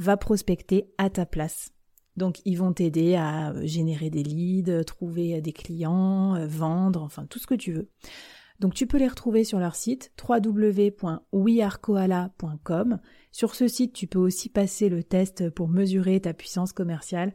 va prospecter à ta place. Donc ils vont t'aider à générer des leads, trouver des clients, vendre, enfin tout ce que tu veux. Donc tu peux les retrouver sur leur site www.wearekoala.com. Sur ce site, tu peux aussi passer le test pour mesurer ta puissance commerciale.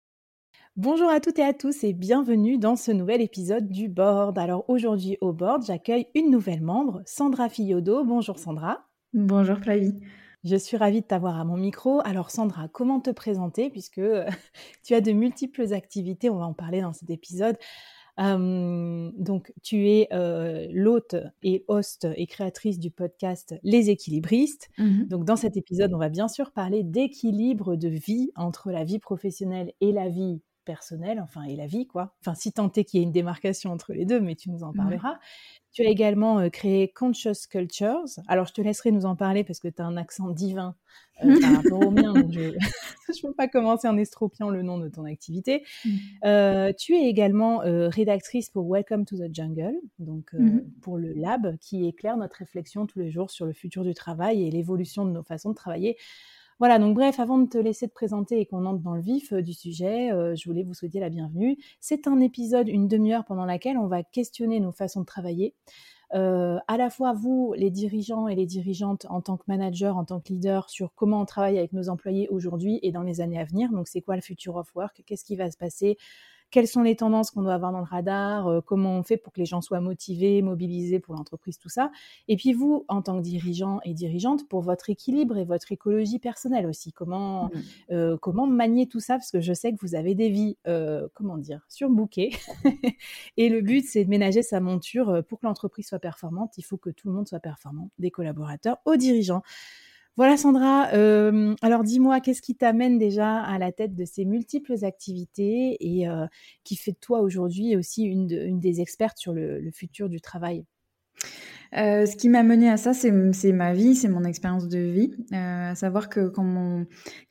Bonjour à toutes et à tous et bienvenue dans ce nouvel épisode du Board. Alors aujourd'hui au Board, j'accueille une nouvelle membre, Sandra Fillodo. Bonjour Sandra. Bonjour Flavie. Je suis ravie de t'avoir à mon micro. Alors Sandra, comment te présenter puisque tu as de multiples activités, on va en parler dans cet épisode. donc tu es euh, l'hôte et host et créatrice du podcast Les équilibristes. Mmh donc dans cet épisode, on va bien sûr parler d'équilibre de vie entre la vie professionnelle et la vie personnel, enfin, et la vie, quoi. Enfin, si tant est qu'il y ait une démarcation entre les deux, mais tu nous en parleras. Tu as également euh, créé Conscious Cultures. Alors, je te laisserai nous en parler parce que tu as un accent divin euh, par rapport au mien. je ne peux pas commencer en estropiant le nom de ton activité. Mmh. Euh, tu es également rédactrice pour Welcome to the Jungle, donc mmh pour le lab qui éclaire notre réflexion tous les jours sur le futur du travail et l'évolution de nos façons de travailler voilà, donc bref, avant de te laisser te présenter et qu'on entre dans le vif euh, du sujet, euh, je voulais vous souhaiter la bienvenue. C'est un épisode, une demi-heure pendant laquelle on va questionner nos façons de travailler. Euh, à la fois vous, les dirigeants et les dirigeantes en tant que manager, en tant que leader, sur comment on travaille avec nos employés aujourd'hui et dans les années à venir. Donc, c'est quoi le future of work? Qu'est-ce qui va se passer? Quelles sont les tendances qu'on doit avoir dans le radar, euh, comment on fait pour que les gens soient motivés, mobilisés pour l'entreprise, tout ça. Et puis vous, en tant que dirigeant et dirigeante, pour votre équilibre et votre écologie personnelle aussi, comment, mmh. euh, comment manier tout ça, parce que je sais que vous avez des vies, euh, comment dire, surbookées. et le but, c'est de ménager sa monture pour que l'entreprise soit performante. Il faut que tout le monde soit performant, des collaborateurs aux dirigeants. Voilà Sandra, euh, alors dis-moi, qu'est-ce qui t'amène déjà à la tête de ces multiples activités et euh, qui fait de toi aujourd'hui aussi une, des expertes sur le, futur du travail? Euh, ce qui m'a mené à ça, c'est ma vie, c'est mon expérience de vie. à savoir que quand,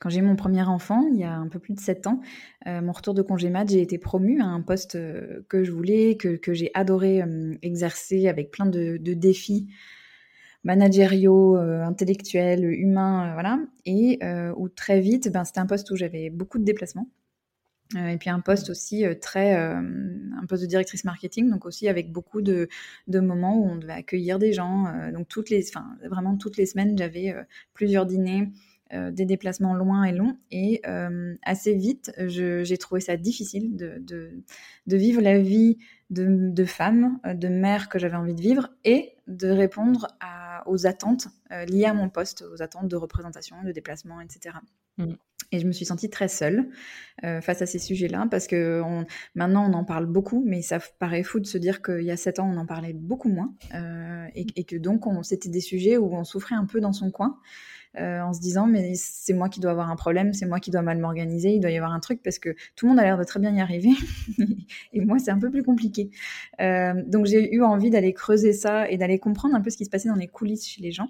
j'ai mon premier enfant, il y a un peu plus de 7 ans, mon retour de congé mat, j'ai été promue à un poste que je voulais, que, j'ai adoré exercer avec plein de défis managériaux, euh, intellectuels, humains, euh, voilà, et euh, où très vite, ben, c'était un poste où j'avais beaucoup de déplacements. et puis un poste aussi très, un poste de directrice marketing, donc aussi avec beaucoup de, de moments où on devait accueillir des gens. donc toutes les, enfin vraiment toutes les semaines, j'avais plusieurs dîners, des déplacements loin et longs. Et assez vite, j'ai trouvé ça difficile de, de, de, vivre la vie de, de femme, de mère que j'avais envie de vivre et de répondre à, aux attentes liées à mon poste, aux attentes de représentation, de déplacement, etc. Et je me suis sentie très seule euh, face à ces sujets-là, parce que maintenant on en parle beaucoup, mais ça paraît fou de se dire qu'il y a sept ans on en parlait beaucoup moins, euh, et, que donc c'était des sujets où on souffrait un peu dans son coin, euh, en se disant mais c'est moi qui dois avoir un problème, c'est moi qui dois mal m'organiser, il doit y avoir un truc, parce que tout le monde a l'air de très bien y arriver, et moi c'est un peu plus compliqué. donc j'ai eu envie d'aller creuser ça et d'aller comprendre un peu ce qui se passait dans les coulisses chez les gens.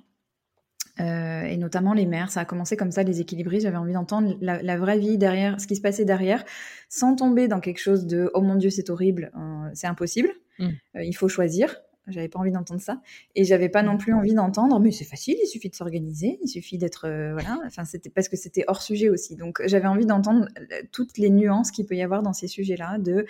Euh, et notamment les mères. Ça a commencé comme ça, les équilibristes. J'avais envie d'entendre la, vraie vie derrière, ce qui se passait derrière, sans tomber dans quelque chose de oh mon dieu, c'est horrible, euh, c'est impossible. Mm. Euh, il faut choisir. J'avais pas envie d'entendre ça, et j'avais pas non plus envie d'entendre. Mais c'est facile, il suffit de s'organiser, il suffit d'être voilà. Enfin, c'était parce que c'était hors sujet aussi. Donc j'avais envie d'entendre toutes les nuances qu'il peut y avoir dans ces sujets-là de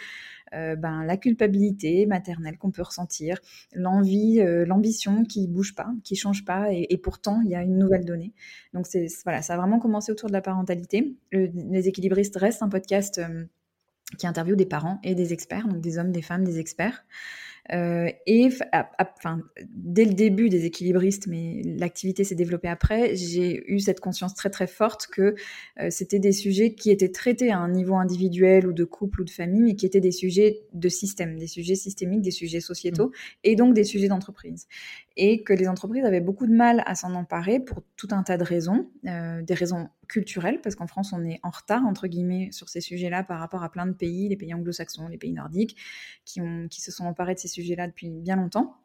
euh, ben, la culpabilité maternelle qu'on peut ressentir, l'envie, euh, l'ambition qui bouge pas, qui change pas, et, pourtant il y a une nouvelle donnée. Donc c'est voilà, ça a vraiment commencé autour de la parentalité. les équilibristes restent un podcast euh, qui interviewe des parents et des experts, donc des hommes, des femmes, des experts. Euh, et enfin, dès le début des équilibristes, mais l'activité s'est développée après, j'ai eu cette conscience très très forte que euh, c'était des sujets qui étaient traités à un niveau individuel ou de couple ou de famille, mais qui étaient des sujets de système, des sujets systémiques, des sujets sociétaux mmh. et donc des sujets d'entreprise. Et que les entreprises avaient beaucoup de mal à s'en emparer pour tout un tas de raisons, euh, des raisons culturelles, parce qu'en France on est en retard entre guillemets sur ces sujets-là par rapport à plein de pays, les pays anglo-saxons, les pays nordiques, qui, ont, qui se sont emparés de ces sujets-là depuis bien longtemps.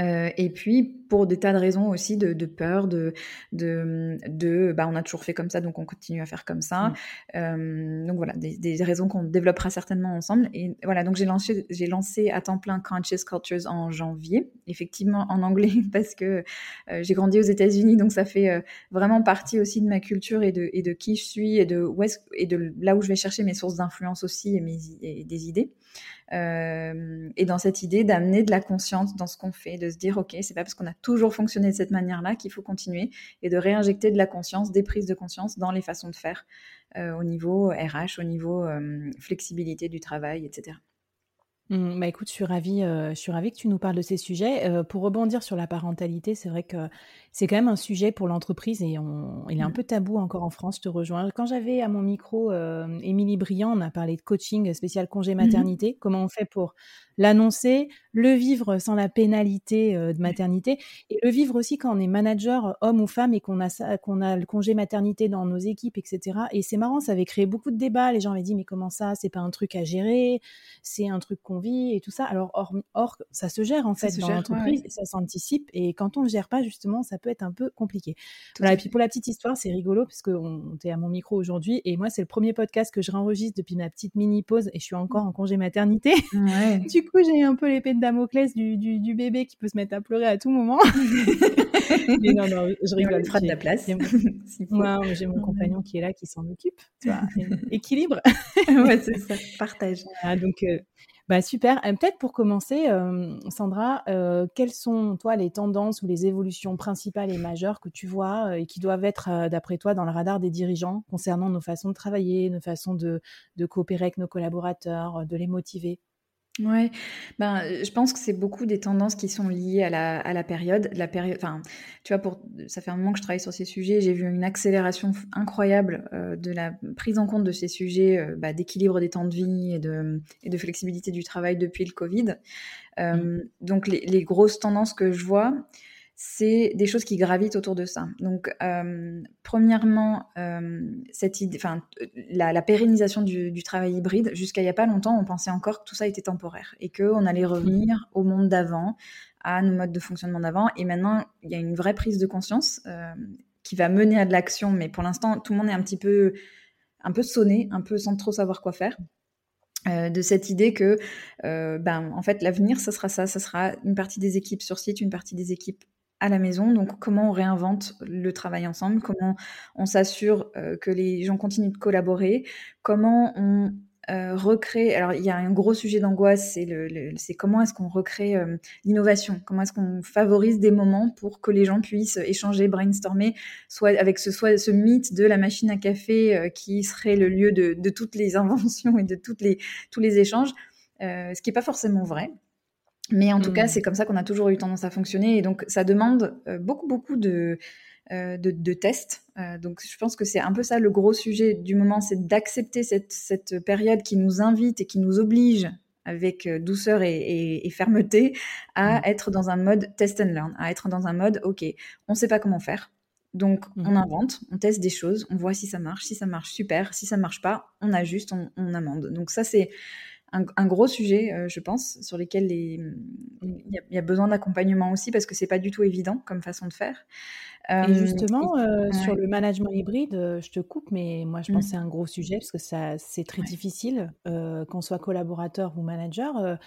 Euh, et puis pour des tas de raisons aussi de, peur, de, de, de, bah on a toujours fait comme ça, donc on continue à faire comme ça. Mmh. Euh, donc voilà, des, raisons qu'on développera certainement ensemble. Et voilà, donc j'ai lancé, j'ai lancé à temps plein Conscious Cultures en janvier, effectivement en anglais parce que euh, j'ai grandi aux États-Unis, donc ça fait vraiment partie aussi de ma culture et de, et de qui je suis et de où et de là où je vais chercher mes sources d'influence aussi et, mes, et des idées. Euh, et dans cette idée d'amener de la conscience dans ce qu'on fait, de se dire ok, c'est pas parce qu'on a toujours fonctionné de cette manière-là qu'il faut continuer, et de réinjecter de la conscience, des prises de conscience dans les façons de faire euh, au niveau RH, au niveau euh, flexibilité du travail, etc. Mmh, bah écoute, je suis ravie, je suis ravie que tu nous parles de ces sujets. pour rebondir sur la parentalité, c'est vrai que c'est quand même un sujet pour l'entreprise et on, il est un mmh. peu tabou encore en France, je te rejoins. Quand j'avais à mon micro Émilie Briand, on a parlé de coaching spécial congé mmh maternité, comment on fait pour l'annoncer, le vivre sans la pénalité de maternité et le vivre aussi quand on est manager, homme ou femme, et qu'on a, qu'on a le congé maternité dans nos équipes, etc. Et c'est marrant, ça avait créé beaucoup de débats. Les gens avaient dit, mais comment ça? C'est pas un truc à gérer, c'est un truc qu'on vit et tout ça. Alors, or, ça se gère en fait dans l'entreprise, ça s'anticipe. Et quand on ne gère pas, justement, ça peut être un peu compliqué. voilà, et puis pour la petite histoire, c'est rigolo parce qu'on est à mon micro aujourd'hui et moi, c'est le premier podcast que je réenregistre depuis ma petite mini pause et je suis encore en congé maternité. du coup, j'ai un peu l'épée de Damoclès du, du, bébé qui peut se mettre à pleurer à tout moment. mais non, non, je rigole. Fera de la place. J'ai mon, compagnon qui est là, qui s'en occupe. Tu vois, équilibre. ouais, c'est ça. Partage. donc, euh, bah, super. Peut-être pour commencer, Sandra, quelles sont, toi, les tendances ou les évolutions principales et majeures que tu vois et qui doivent être, d'après toi, dans le radar des dirigeants concernant nos façons de travailler, nos façons de coopérer avec nos collaborateurs, de les motiver? Ouais, ben, je pense que c'est beaucoup des tendances qui sont liées à la, à la période. La période, enfin, tu vois, pour, ça fait un moment que je travaille sur ces sujets. J'ai vu une accélération incroyable euh, de la prise en compte de ces sujets euh, bah, d'équilibre des temps de vie et de, et de flexibilité du travail depuis le Covid. Euh, mmh. Donc, les, les, grosses tendances que je vois, c'est des choses qui gravitent autour de ça. Donc, euh, premièrement, euh, cette idée, enfin, la, pérennisation du, travail hybride. Jusqu'à il y a pas longtemps, on pensait encore que tout ça était temporaire et qu'on allait revenir au monde d'avant, à nos modes de fonctionnement d'avant. Et maintenant, il y a une vraie prise de conscience euh, qui va mener à de l'action. Mais pour l'instant, tout le monde est un petit peu, un peu sonné, un peu sans trop savoir quoi faire. de cette idée que, ben, en fait, l'avenir, ce sera ça, ce sera une partie des équipes sur site, une partie des équipes à la maison. Donc, comment on réinvente le travail ensemble, comment on s'assure que les gens continuent de collaborer, comment on euh, recréer. Alors, il y a un gros sujet d'angoisse, c'est le, c'est comment est-ce qu'on recrée euh, l'innovation, comment est-ce qu'on favorise des moments pour que les gens puissent échanger, brainstormer, soit avec ce, soit ce mythe de la machine à café euh, qui serait le lieu de, de, toutes les inventions et de toutes les, tous les échanges, ce qui n'est pas forcément vrai. Mais en tout cas, mmh. c'est comme ça qu'on a toujours eu tendance à fonctionner. Et donc, ça demande beaucoup, beaucoup de, euh, de, tests. Euh, donc je pense que c'est un peu ça le gros sujet du moment, c'est d'accepter cette, période qui nous invite et qui nous oblige avec euh, douceur et, fermeté à mm. être dans un mode test and learn, à être dans un mode ok, on ne sait pas comment faire. Donc, on mm. invente, on teste des choses, on voit si ça marche. Si ça marche, super. Si ça marche pas, on ajuste, on, on amende. Donc, ça, c'est un, gros sujet, je pense, sur lequel il y, a besoin d'accompagnement aussi parce que c'est pas du tout évident comme façon de faire. Et justement, sur le management hybride, je te coupe, mais moi je pense que c'est un gros sujet parce que ça, c'est très difficile, qu'on soit collaborateur ou manager.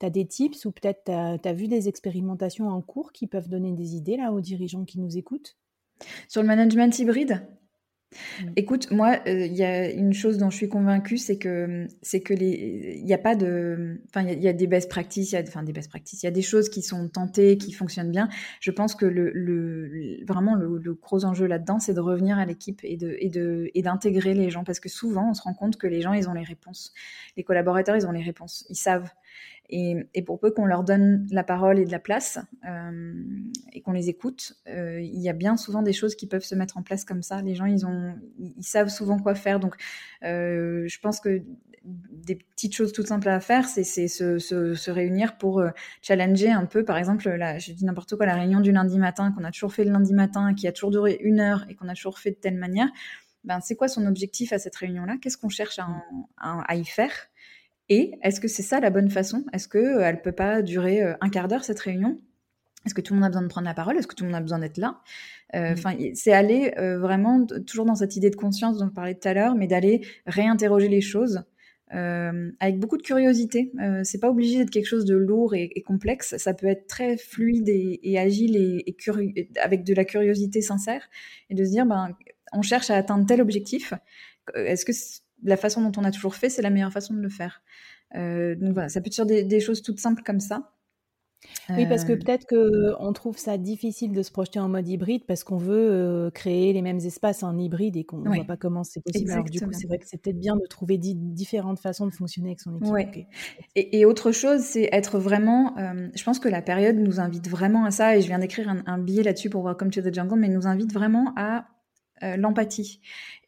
tu as des tips ou peut-être tu as, vu des expérimentations en cours qui peuvent donner des idées là aux dirigeants qui nous écoutent? Sur le management hybride? Écoute, moi, euh, il y a une chose dont je suis convaincue, c'est que c'est que les, il n'y a pas de, enfin, il y, a des best practices, il y a, enfin des best practices, il y a des choses qui sont tentées, qui fonctionnent bien. Je pense que le, le vraiment le, gros enjeu là-dedans, c'est de revenir à l'équipe et de et de et d'intégrer les gens, parce que souvent, on se rend compte que les gens, ils ont les réponses, les collaborateurs, ils ont les réponses, ils savent. Et, pour peu qu'on leur donne la parole et de la place euh, et qu'on les écoute, euh, il y a bien souvent des choses qui peuvent se mettre en place comme ça. Les gens, ils, ont, ils savent souvent quoi faire. Donc, euh, je pense que des petites choses toutes simples à faire, c'est se, réunir pour challenger un peu. Par exemple, là, je dis n'importe quoi, la réunion du lundi matin, qu'on a toujours fait le lundi matin, qui a toujours duré une heure et qu'on a toujours fait de telle manière. Ben, c'est quoi son objectif à cette réunion-là? Qu'est-ce qu'on cherche à, y faire? Et est-ce que c'est ça la bonne façon? Est-ce qu'elle euh, ne peut pas durer euh, un quart d'heure cette réunion? Est-ce que tout le monde a besoin de prendre la parole? Est-ce que tout le monde a besoin d'être là? Euh, mmh. Enfin, c'est aller vraiment toujours dans cette idée de conscience dont je parlais tout à l'heure, mais d'aller réinterroger les choses avec beaucoup de curiosité. c'est pas obligé d'être quelque chose de lourd et, complexe. Ça peut être très fluide et, agile et, avec de la curiosité sincère et de se dire, ben, on cherche à atteindre tel objectif. Est-ce que la façon dont on a toujours fait, c'est la meilleure façon de le faire. Euh, donc voilà, ça peut être des, des choses toutes simples comme ça. Oui, parce que euh, peut-être qu'on trouve ça difficile de se projeter en mode hybride parce qu'on veut euh, créer les mêmes espaces en hybride et qu'on ne voit pas comment c'est possible. Alors du coup, c'est vrai que c'est peut-être bien de trouver différentes façons de fonctionner avec son équipe. Et, autre chose, c'est être vraiment... je pense que la période nous invite vraiment à ça et je viens d'écrire un, un billet là-dessus pour Welcome to the Jungle, mais nous invite vraiment à l'empathie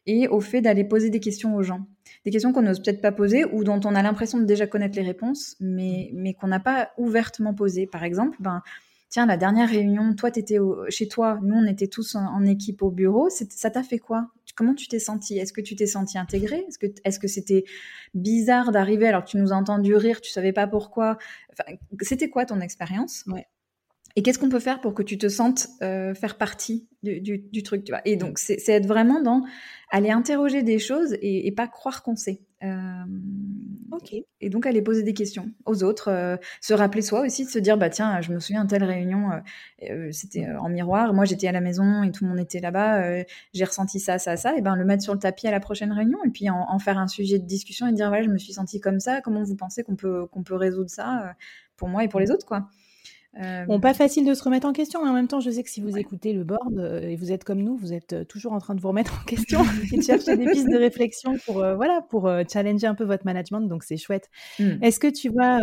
et au fait d'aller poser des questions aux gens. Des questions qu'on n'ose peut-être pas poser ou dont on a l'impression de déjà connaître les réponses, mais, mais qu'on n'a pas ouvertement posées. Par exemple, ben, tiens, la dernière réunion, toi, tu étais chez toi, nous, on était tous en, équipe au bureau, ça t'a fait quoi? Comment tu t'es senti Est-ce que tu t'es senti intégré Est-ce que est-ce que c'était bizarre d'arriver alors que tu nous as entendu rire, tu savais pas pourquoi? Enfin, C'était quoi ton expérience? Ouais. Et qu'est-ce qu'on peut faire pour que tu te sentes euh, faire partie du, du, truc, tu vois? Et donc, c'est être vraiment dans aller interroger des choses et, pas croire qu'on sait. Euh, ok. Et donc, aller poser des questions aux autres, euh, se rappeler soi aussi, de se dire, bah tiens, je me souviens telle réunion, c'était en miroir, moi j'étais à la maison et tout le monde était là-bas, j'ai ressenti ça, ça, ça, et ben le mettre sur le tapis à la prochaine réunion et puis en, faire un sujet de discussion et dire, voilà, je me suis sentie comme ça, comment vous pensez qu'on peut, qu'on peut résoudre ça pour moi et pour les autres, quoi? Euh, bon, pas facile de se remettre en question, mais en même temps, je sais que si vous écoutez le board euh, et vous êtes comme nous, vous êtes euh, toujours en train de vous remettre en question et de chercher des pistes de réflexion pour, voilà, pour challenger un peu votre management. Donc, c'est chouette. Hmm. Est-ce que tu vois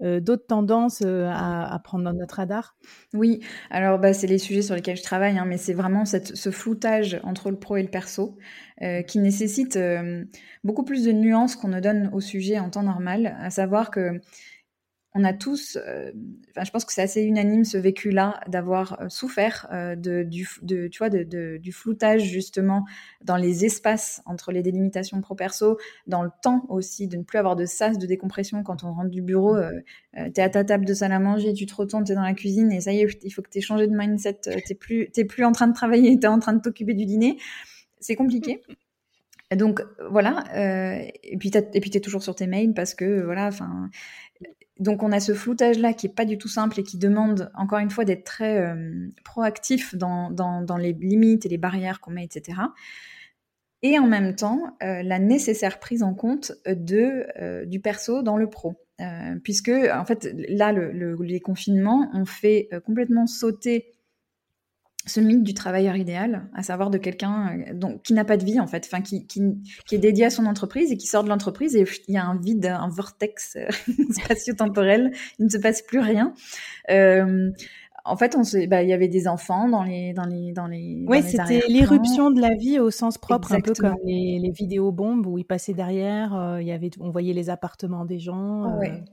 d'autres tendances à, prendre dans notre radar? Oui, alors bah, c'est les sujets sur lesquels je travaille, hein, mais c'est vraiment cette, ce floutage entre le pro et le perso qui nécessite beaucoup plus de nuances qu'on ne donne au sujet en temps normal, à savoir que on a tous, euh, je pense que c'est assez unanime ce vécu-là d'avoir euh, souffert euh, de, du, de, tu vois, de, du floutage justement dans les espaces entre les délimitations pro-perso, dans le temps aussi, de ne plus avoir de sas de décompression quand on rentre du bureau, tu es à ta table de salle à manger, tu te retournes, es dans la cuisine et ça y est, il faut que tu aies changé de mindset, t'es plus, t'es plus en train de travailler, tu es en train de t'occuper du dîner. C'est compliqué. Donc voilà, et puis puis t'es toujours sur tes mails parce que voilà, enfin donc on a ce floutage-là qui est pas du tout simple et qui demande encore une fois d'être très euh, proactif dans, les limites et les barrières qu'on met, etc. Et en même temps, euh, la nécessaire prise en compte de, euh, du perso dans le pro. puisque, en fait, là, le, les confinements ont fait complètement sauter ce mythe du travailleur idéal, à savoir de quelqu'un euh, qui n'a pas de vie en fait, enfin qui, qui, qui, est dédié à son entreprise et qui sort de l'entreprise et il y a un vide, un vortex euh, spatio-temporel, il ne se passe plus rien. Euh, en fait, on bah, il y avait des enfants dans les, dans les, dans les. Oui, c'était l'irruption de la vie au sens propre, un peu comme les, les vidéos bombes où ils passaient derrière, euh, il y avait, on voyait les appartements des gens. Ouais.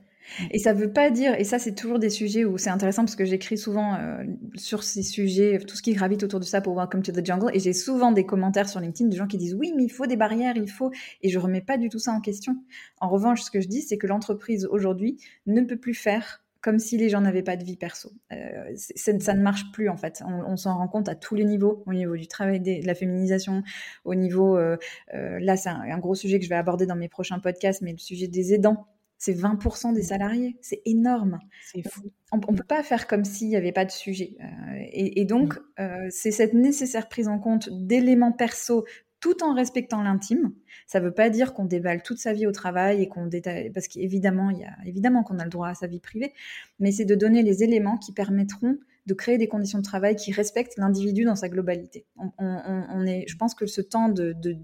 Et ça veut pas dire, et ça c'est toujours des sujets où c'est intéressant parce que j'écris souvent euh, sur ces sujets, tout ce qui gravite autour de ça pour Welcome to the Jungle, et j'ai souvent des commentaires sur LinkedIn de gens qui disent oui mais il faut des barrières, il faut, et je remets pas du tout ça en question. En revanche, ce que je dis c'est que l'entreprise aujourd'hui ne peut plus faire comme si les gens n'avaient pas de vie perso. Euh, ça ne marche plus en fait. On, s'en rend compte à tous les niveaux, au niveau du travail, de la féminisation, au niveau, euh, là c'est un, un, gros sujet que je vais aborder dans mes prochains podcasts, mais le sujet des aidants c'est 20% des mmh. salariés. C'est énorme. C'est fou. On ne peut pas faire comme s'il n'y avait pas de sujet. Euh, et, donc, mmh. euh, c'est cette nécessaire prise en compte d'éléments perso tout en respectant l'intime. Ça ne veut pas dire qu'on déballe toute sa vie au travail et qu'on détaille, parce qu'évidemment, il y a évidemment qu'on a le droit à sa vie privée, mais c'est de donner les éléments qui permettront de créer des conditions de travail qui respectent l'individu dans sa globalité. On, est, je pense que ce temps de, de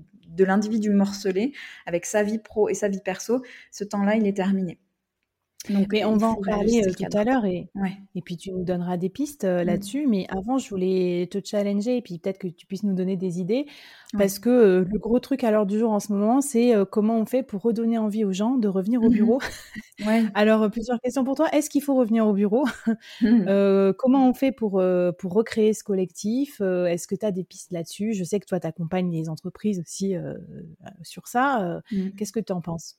l'individu morcelé avec sa vie pro et sa vie perso, ce temps-là, il est terminé. Donc, mais on va en parler euh, tout à l'heure et, et puis tu nous donneras des pistes euh, mm. là-dessus. Mais avant, je voulais te challenger et puis peut-être que tu puisses nous donner des idées parce que euh, le gros truc à l'heure du jour en ce moment, c'est comment on fait pour redonner envie aux gens de revenir au mm-hmm. bureau. ouais. Alors, plusieurs questions pour toi. Est-ce qu'il faut revenir au bureau? Mm. Comment on fait pour, pour recréer ce collectif? Est-ce que tu as des pistes là-dessus? Je sais que toi, tu accompagnes les entreprises aussi sur ça. Qu'est-ce que tu en penses?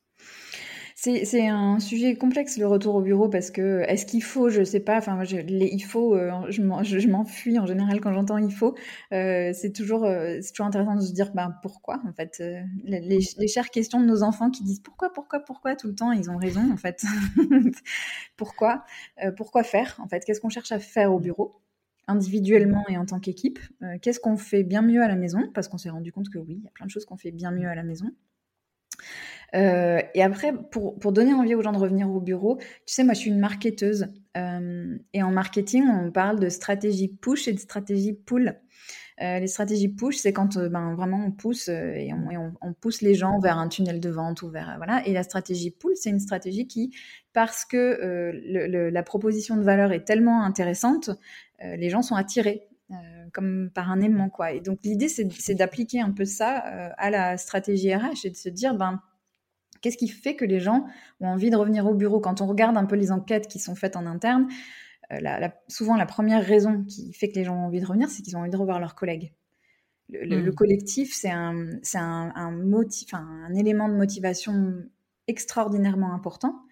C'est un sujet complexe le retour au bureau parce que est-ce qu'il faut, je sais pas, enfin les, il faut, euh, je m'enfuis en général quand j'entends il faut. Euh, c'est toujours, euh, c'est toujours intéressant de se dire ben pourquoi en fait. Les, les, chères questions de nos enfants qui disent pourquoi, pourquoi, pourquoi tout le temps, ils ont raison en fait. pourquoi, pourquoi faire en fait? Qu'est-ce qu'on cherche à faire au bureau individuellement et en tant qu'équipe? Qu'est-ce qu'on fait bien mieux à la maison? Parce qu'on s'est rendu compte que oui, il y a plein de choses qu'on fait bien mieux à la maison. Euh, et après, pour, pour, donner envie aux gens de revenir au bureau, tu sais, moi, je suis une marketeuse. Euh, et en marketing, on parle de stratégie push et de stratégie pull. Euh, les stratégies push, c'est quand ben, vraiment on pousse et, on, on, pousse les gens vers un tunnel de vente ou vers voilà. Et la stratégie pull, c'est une stratégie qui, parce que la proposition de valeur est tellement intéressante, les gens sont attirés comme par un aimant quoi. Et donc l'idée c'est d'appliquer un peu ça à la stratégie RH et de se dire ben Qu'est-ce qui fait que les gens ont envie de revenir au bureau? Quand on regarde un peu les enquêtes qui sont faites en interne, euh, souvent la première raison qui fait que les gens ont envie de revenir, c'est qu'ils ont envie de revoir leurs collègues. Le, hmm. collectif, c'est un, un, un, élément de motivation extraordinairement important.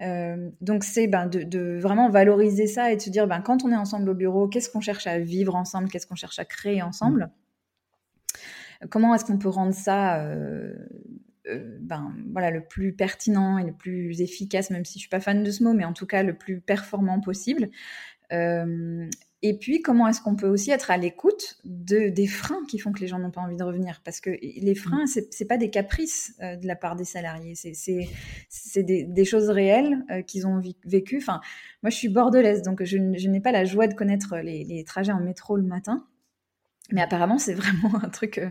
Euh, donc c'est ben, de, vraiment valoriser ça et de se dire ben, quand on est ensemble au bureau, qu'est-ce qu'on cherche à vivre ensemble, qu'est-ce qu'on cherche à créer ensemble, comment est-ce qu'on peut rendre ça euh, euh, ben, voilà, le plus pertinent et le plus efficace, même si je suis pas fan de ce mot, mais en tout cas le plus performant possible? Euh, et puis, comment est-ce qu'on peut aussi être à l'écoute de, des freins qui font que les gens n'ont pas envie de revenir? Parce que les freins, mmh. c'est pas des caprices euh, de la part des salariés, c'est des, des, choses réelles qu'ils ont vécues. Enfin, moi, je suis bordelaise, donc je, je n'ai pas la joie de connaître les, les, trajets en métro le matin. Mais apparemment, c'est vraiment un truc. Euh,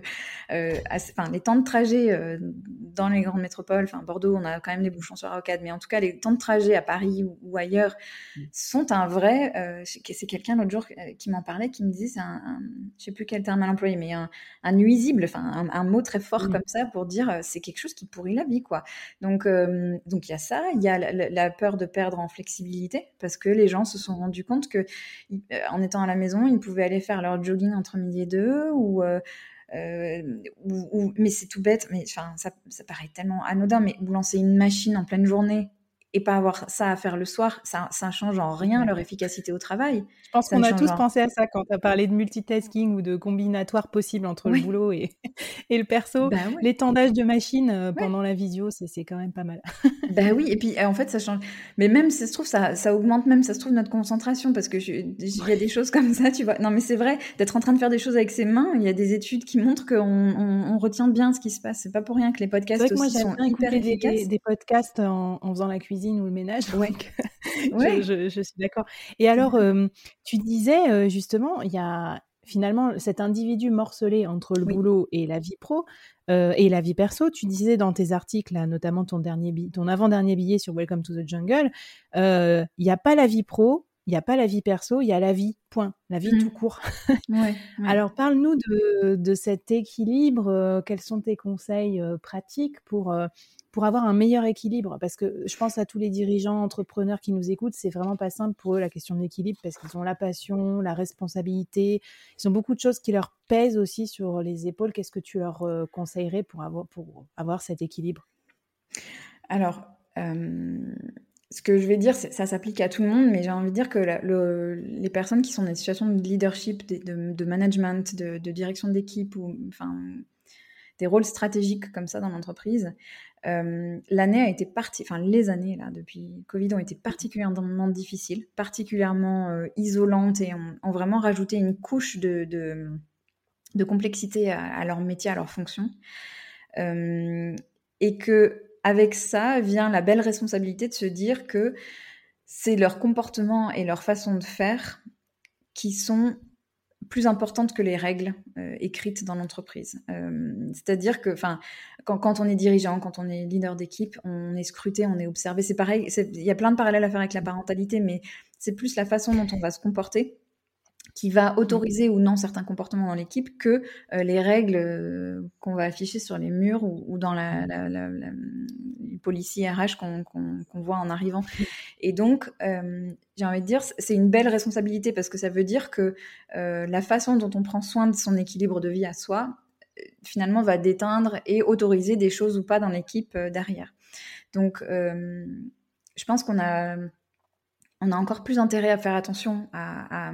euh enfin, les temps de trajet euh, dans les grandes métropoles, enfin Bordeaux, on a quand même des bouchons sur la rocade, mais en tout cas, les temps de trajet à Paris ou, ailleurs mmh. sont un vrai. Euh, c'est quelqu'un l'autre jour qui m'en parlait, qui me disait, c'est un, un, je sais plus quel terme à l'employer, mais un, un, nuisible, enfin un, un, mot très fort mmh. comme ça pour dire c'est quelque chose qui pourrit la vie, quoi. Donc, donc il y a ça, il y a la, la, peur de perdre en flexibilité parce que les gens se sont rendus compte que en étant à la maison, ils pouvaient aller faire leur jogging entre midi et d'eux euh, euh, ou, mais c'est tout bête, mais enfin ça, ça, paraît tellement anodin, mais vous lancez une machine en pleine journée et pas avoir ça à faire le soir, ça, ça change en rien leur efficacité au travail. Je pense qu'on a tous pensé à ça quand tu as parlé de multitasking ou de combinatoire possible entre le boulot et, et le perso. Bah L'étendage de machine euh, pendant la visio, c'est quand même pas mal. bah oui, et puis en fait, ça change. Mais même, ça se trouve, ça, ça augmente même, ça se trouve, notre concentration parce que il y a des choses comme ça, tu vois. Non, mais c'est vrai, d'être en train de faire des choses avec ses mains, il y a des études qui montrent qu'on on, retient bien ce qui se passe. C'est pas pour rien que les podcasts aussi sont hyper efficaces. Des, des podcasts en, en faisant la cuisine ou le ménage. Ouais. je, je, suis d'accord. Et alors, euh, tu disais euh, justement, il y a finalement cet individu morcelé entre le boulot et la vie pro euh, et la vie perso. Tu disais dans tes articles, là, notamment ton, dernier ton avant-dernier billet sur Welcome to the Jungle, il n'y a pas la vie pro, il n'y a pas la vie perso, il y a la vie, point, la vie tout mmh. court. ouais, Alors parle-nous de, de, cet équilibre, quels sont tes conseils pratiques pour pour avoir un meilleur équilibre Parce que je pense à tous les dirigeants, entrepreneurs qui nous écoutent, c'est vraiment pas simple pour eux la question de l'équilibre parce qu'ils ont la passion, la responsabilité, ils ont beaucoup de choses qui leur pèsent aussi sur les épaules. Qu'est-ce que tu leur euh, conseillerais pour avoir, pour avoir cet équilibre? Alors, ce que je vais dire, ça s'applique à tout le monde, mais j'ai envie de dire que les personnes qui sont dans des situations de leadership, de, management, de, de direction d'équipe, ou enfin des rôles stratégiques comme ça dans l'entreprise, euh, l'année a été partie, enfin les années là depuis Covid ont été particulièrement difficiles, particulièrement euh, isolantes et ont, vraiment rajouté une couche de, de, complexité à, leur métier, à leur fonction. Euh, et que avec ça vient la belle responsabilité de se dire que c'est leur comportement et leur façon de faire qui sont plus importante que les règles euh, écrites dans l'entreprise. Euh, c'est-à-dire que, enfin, quand, on est dirigeant, quand on est leader d'équipe, on est scruté, on est observé. C'est pareil. Il y a plein de parallèles à faire avec la parentalité, mais c'est plus la façon dont on va se comporter qui va autoriser ou non certains comportements dans l'équipe que euh, les règles euh, qu'on va afficher sur les murs ou, dans la, les policiers RH qu'on voit en arrivant. Et donc, euh, j'ai envie de dire, c'est une belle responsabilité parce que ça veut dire que la façon dont on prend soin de son équilibre de vie à soi, finalement, va déteindre et autoriser des choses ou pas dans l'équipe derrière. Donc, je pense qu'on a on a encore plus intérêt à faire attention, à,